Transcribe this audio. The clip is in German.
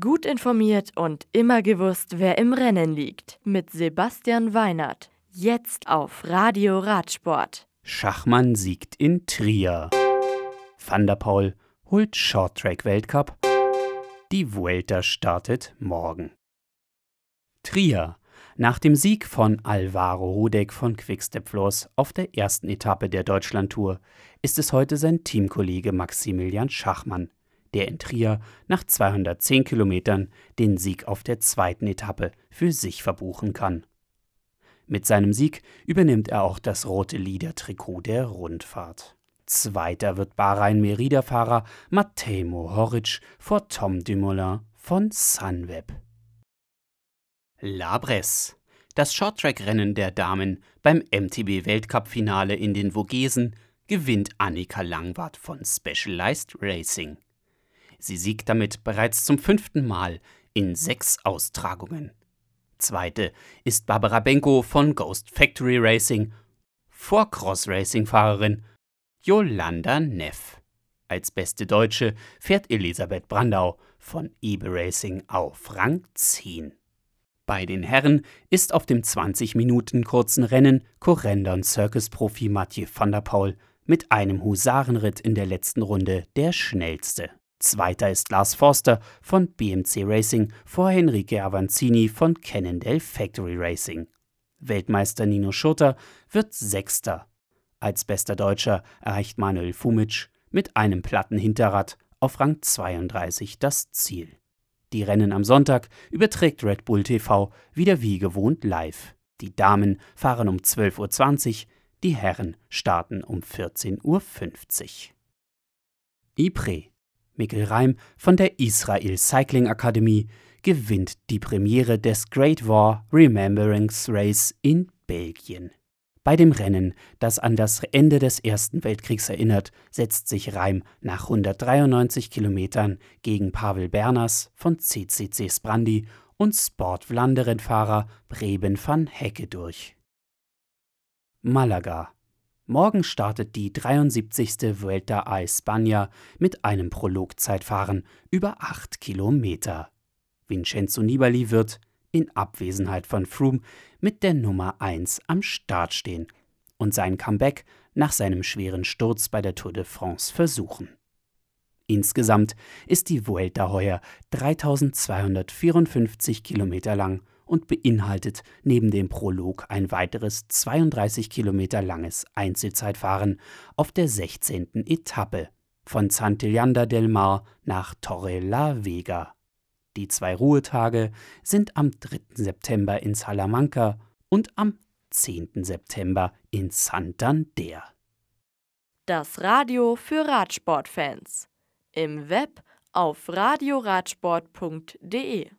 Gut informiert und immer gewusst, wer im Rennen liegt. Mit Sebastian Weinert. Jetzt auf Radio Radsport. Schachmann siegt in Trier. Van der Paul holt Shorttrack-Weltcup. Die Vuelta startet morgen. Trier. Nach dem Sieg von Alvaro Rudek von Quickstep Floors auf der ersten Etappe der Deutschlandtour ist es heute sein Teamkollege Maximilian Schachmann, der in Trier nach 210 Kilometern den Sieg auf der zweiten Etappe für sich verbuchen kann. Mit seinem Sieg übernimmt er auch das rote Liedertrikot der Rundfahrt. Zweiter wird Bahrain-Merida-Fahrer Matej Mohoric vor Tom Dumoulin von Sunweb. Labres. Das Shorttrack-Rennen der Damen beim MTB-Weltcup-Finale in den Vogesen gewinnt Annika Langwart von Specialized Racing. Sie siegt damit bereits zum fünften Mal in sechs Austragungen. Zweite ist Barbara Benko von Ghost Factory Racing vor Cross-Racing-Fahrerin Yolanda Neff. Als beste Deutsche fährt Elisabeth Brandau von eBay Racing auf Rang 10. Bei den Herren ist auf dem 20 Minuten kurzen Rennen Corendon Circus-Profi Mathieu van der Paul mit einem Husarenritt in der letzten Runde der schnellste. Zweiter ist Lars Forster von BMC Racing vor Henrique Avanzini von Cannondale Factory Racing. Weltmeister Nino Schurter wird Sechster. Als bester Deutscher erreicht Manuel Fumic mit einem platten Hinterrad auf Rang 32 das Ziel. Die Rennen am Sonntag überträgt Red Bull TV wieder wie gewohnt live. Die Damen fahren um 12.20 Uhr, die Herren starten um 14.50 Uhr. Ypres Mikkel Reim von der Israel Cycling Akademie gewinnt die Premiere des Great War Remembrance Race in Belgien. Bei dem Rennen, das an das Ende des Ersten Weltkriegs erinnert, setzt sich Reim nach 193 Kilometern gegen Pavel Berners von CCC Sprandi und Sport Vlaanderen-Fahrer Breben van Hecke durch. Malaga Morgen startet die 73. Vuelta a España mit einem Prologzeitfahren über 8 Kilometer. Vincenzo Nibali wird, in Abwesenheit von Froome, mit der Nummer 1 am Start stehen und sein Comeback nach seinem schweren Sturz bei der Tour de France versuchen. Insgesamt ist die Vuelta heuer 3254 Kilometer lang und beinhaltet neben dem Prolog ein weiteres 32 Kilometer langes Einzelzeitfahren auf der 16. Etappe von Santillana del Mar nach Torre la Vega. Die zwei Ruhetage sind am 3. September in Salamanca und am 10. September in Santander. Das Radio für Radsportfans. Im Web auf radioradsport.de